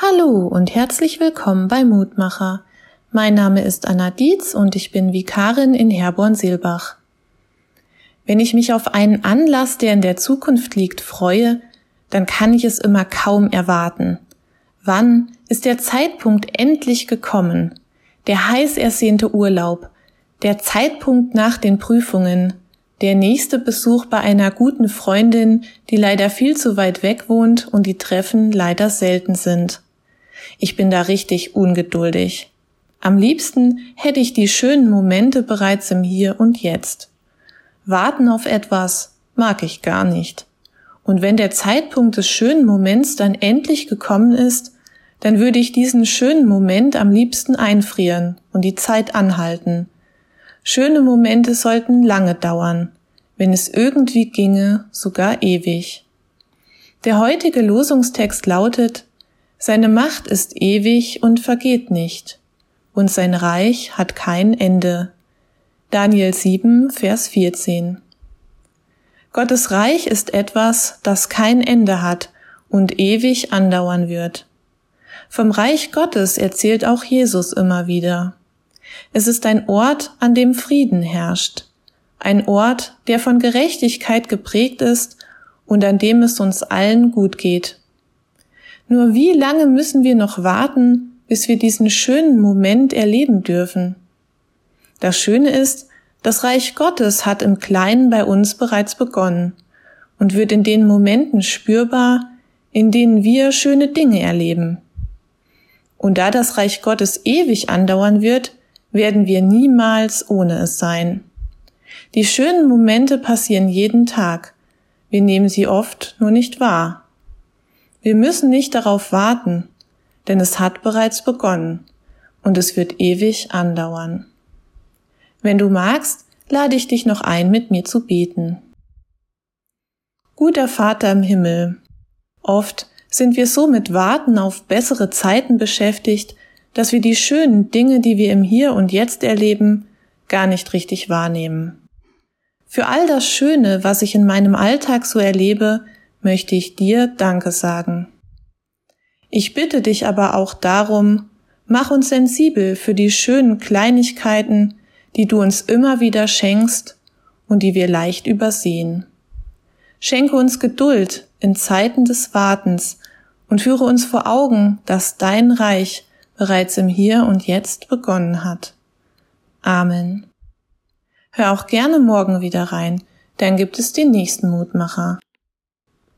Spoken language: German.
Hallo und herzlich willkommen bei Mutmacher. Mein Name ist Anna Dietz und ich bin Vikarin in Herborn-Seelbach. Wenn ich mich auf einen Anlass, der in der Zukunft liegt, freue, dann kann ich es immer kaum erwarten. Wann ist der Zeitpunkt endlich gekommen? Der heiß ersehnte Urlaub, der Zeitpunkt nach den Prüfungen, der nächste Besuch bei einer guten Freundin, die leider viel zu weit weg wohnt und die Treffen leider selten sind. Ich bin da richtig ungeduldig. Am liebsten hätte ich die schönen Momente bereits im Hier und Jetzt. Warten auf etwas mag ich gar nicht. Und wenn der Zeitpunkt des schönen Moments dann endlich gekommen ist, dann würde ich diesen schönen Moment am liebsten einfrieren und die Zeit anhalten. Schöne Momente sollten lange dauern, wenn es irgendwie ginge, sogar ewig. Der heutige Losungstext lautet, seine Macht ist ewig und vergeht nicht, und sein Reich hat kein Ende. Daniel 7, Vers 14. Gottes Reich ist etwas, das kein Ende hat und ewig andauern wird. Vom Reich Gottes erzählt auch Jesus immer wieder. Es ist ein Ort, an dem Frieden herrscht, ein Ort, der von Gerechtigkeit geprägt ist und an dem es uns allen gut geht. Nur wie lange müssen wir noch warten, bis wir diesen schönen Moment erleben dürfen? Das Schöne ist, das Reich Gottes hat im Kleinen bei uns bereits begonnen und wird in den Momenten spürbar, in denen wir schöne Dinge erleben. Und da das Reich Gottes ewig andauern wird, werden wir niemals ohne es sein. Die schönen Momente passieren jeden Tag. Wir nehmen sie oft nur nicht wahr. Wir müssen nicht darauf warten, denn es hat bereits begonnen und es wird ewig andauern. Wenn du magst, lade ich dich noch ein, mit mir zu beten. Guter Vater im Himmel, oft sind wir so mit Warten auf bessere Zeiten beschäftigt, dass wir die schönen Dinge, die wir im Hier und Jetzt erleben, gar nicht richtig wahrnehmen. Für all das Schöne, was ich in meinem Alltag so erlebe, möchte ich dir Danke sagen. Ich bitte dich aber auch darum, mach uns sensibel für die schönen Kleinigkeiten, die du uns immer wieder schenkst und die wir leicht übersehen. Schenke uns Geduld in Zeiten des Wartens und führe uns vor Augen, dass dein Reich bereits im Hier und Jetzt begonnen hat. Amen. Hör auch gerne morgen wieder rein, dann gibt es den nächsten Mutmacher.